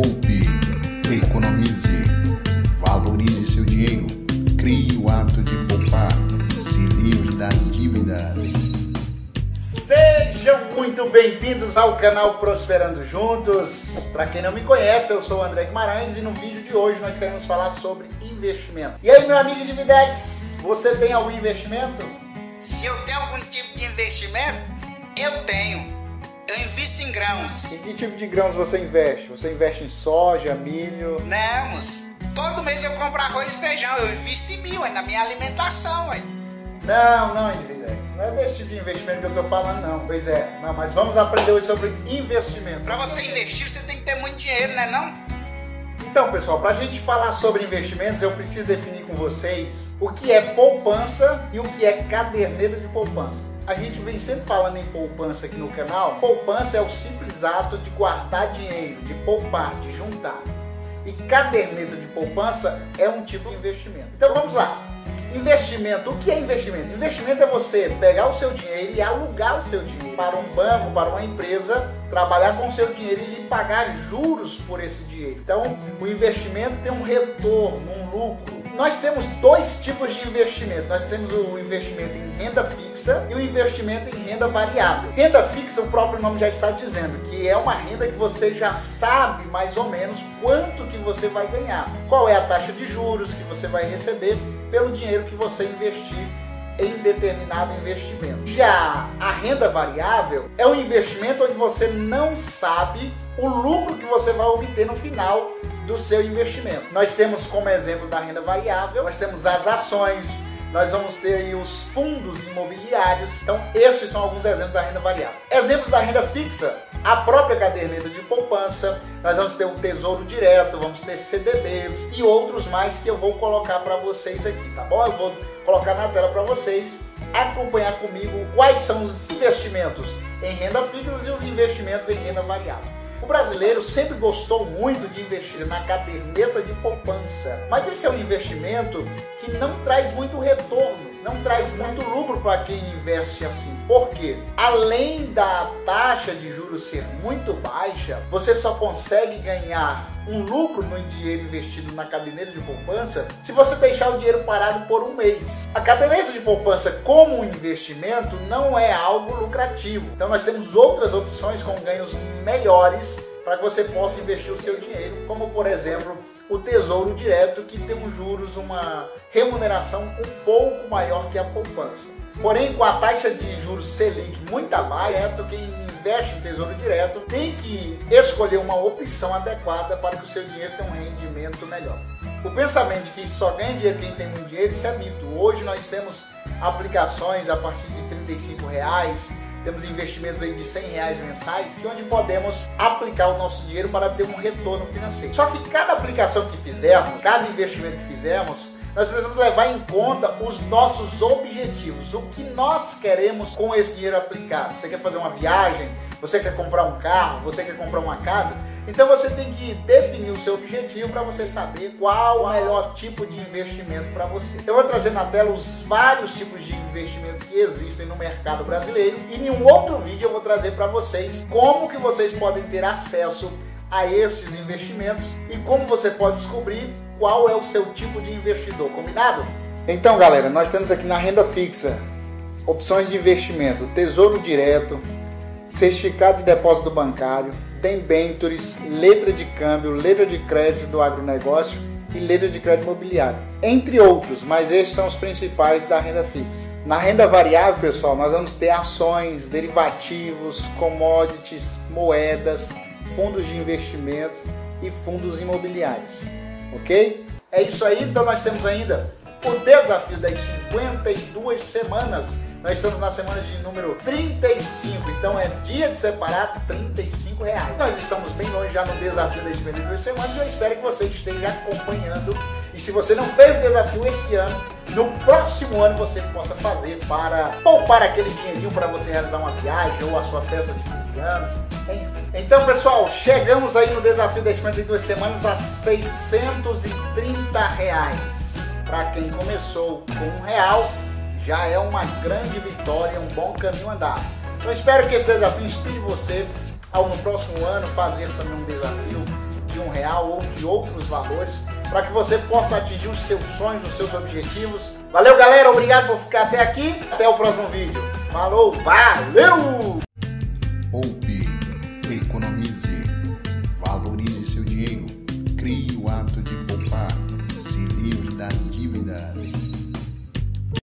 Poupe, economize, valorize seu dinheiro, crie o hábito de poupar, se livre das dívidas. Sejam muito bem-vindos ao canal Prosperando Juntos. Para quem não me conhece, eu sou o André Guimarães e no vídeo de hoje nós queremos falar sobre investimento. E aí, meu amigo de Videx, você tem algum investimento? Se eu tenho algum tipo de investimento, eu tenho. Eu invisto em grãos. Em que tipo de grãos você investe? Você investe em soja, milho? Não, moço. todo mês eu compro arroz e feijão. Eu invisto em mil, na minha alimentação. Ué. Não, não. Não é desse tipo de investimento que eu tô falando, não. Pois é. Não, mas vamos aprender hoje sobre investimento. Para você investir, você tem que ter muito dinheiro, né não? Então, pessoal, para a gente falar sobre investimentos, eu preciso definir com vocês o que é poupança e o que é caderneta de poupança. A gente vem sempre falando em poupança aqui no canal. Poupança é o simples ato de guardar dinheiro, de poupar, de juntar. E caderneta de poupança é um tipo de investimento. Então vamos lá. Investimento. O que é investimento? Investimento é você pegar o seu dinheiro e alugar o seu dinheiro para um banco, para uma empresa, trabalhar com o seu dinheiro e pagar juros por esse dinheiro. Então, o investimento tem um retorno, um lucro. Nós temos dois tipos de investimento. Nós temos o investimento em renda fixa e o investimento em renda variável. Renda fixa, o próprio nome já está dizendo, que é uma renda que você já sabe mais ou menos quanto que você vai ganhar. Qual é a taxa de juros que você vai receber pelo dinheiro que você investir em determinado investimento. Já a renda variável é um investimento onde você não sabe o lucro que você vai obter no final do seu investimento. Nós temos como exemplo da renda variável, nós temos as ações, nós vamos ter os fundos imobiliários. Então, estes são alguns exemplos da renda variável. Exemplos da renda fixa, a própria caderneta de poupança, nós vamos ter o Tesouro Direto, vamos ter CDBs e outros mais que eu vou colocar para vocês aqui, tá bom? Eu vou colocar na tela para vocês acompanhar comigo quais são os investimentos em renda fixa e os investimentos em renda variável. O brasileiro sempre gostou muito de investir na caderneta de poupança, mas esse é um investimento que não traz muito retorno, não traz muito lucro para quem investe assim. Por quê? Além da taxa de juros ser muito baixa, você só consegue ganhar um lucro no dinheiro investido na caderneta de poupança se você deixar o dinheiro parado por um mês. A caderneta de poupança como investimento não é algo lucrativo. Então nós temos outras opções com ganhos melhores para que você possa investir o seu dinheiro, como por exemplo o Tesouro Direto, que tem um juros, uma remuneração um pouco maior que a poupança. Porém, com a taxa de juros Selic muito abaixo, quem investe no Tesouro Direto tem que escolher uma opção adequada para que o seu dinheiro tenha um rendimento melhor. O pensamento de que só ganha dinheiro quem tem muito dinheiro, isso é mito. Hoje nós temos aplicações a partir de 35 reais, temos investimentos aí de 100 reais mensais, é onde podemos aplicar o nosso dinheiro para ter um retorno financeiro. Só que cada aplicação que fizermos, cada investimento que fizermos, nós precisamos levar em conta os nossos objetivos, o que nós queremos com esse dinheiro aplicado. Você quer fazer uma viagem? Você quer comprar um carro? Você quer comprar uma casa? Então você tem que definir o seu objetivo para você saber qual o melhor tipo de investimento para você. Eu vou trazer na tela os vários tipos de investimentos que existem no mercado brasileiro e em um outro vídeo eu vou trazer para vocês como que vocês podem ter acesso a esses investimentos e como você pode descobrir qual é o seu tipo de investidor, combinado? Então, galera, nós temos aqui na renda fixa opções de investimento: Tesouro Direto, certificado de depósito bancário, debentures, letra de câmbio, letra de crédito do agronegócio e letra de crédito imobiliário, entre outros, mas esses são os principais da renda fixa. Na renda variável, pessoal, nós vamos ter ações, derivativos, commodities, moedas, fundos de investimento e fundos imobiliários, ok? É isso aí, então nós temos ainda o desafio das 52 semanas. Nós estamos na semana de número 35, então é dia de separar 35 reais. Nós estamos bem longe já no desafio das 52 semanas eu espero que você esteja acompanhando. E se você não fez o desafio esse ano, no próximo ano você possa fazer para poupar aquele dinheirinho para você realizar uma viagem ou a sua festa de Enfim. Então, pessoal, chegamos aí no desafio das 52 semanas a 630 reais. Para quem começou com um real, já é uma grande vitória, um bom caminho andado. Eu espero que esse desafio inspire você ao no próximo ano fazer também um desafio de de um real ou de outros valores para que você possa atingir os seus sonhos, os seus objetivos. Valeu, galera. Obrigado por ficar até aqui. Até o próximo vídeo. Falou, valeu! valorize seu dinheiro. Crie o hábito de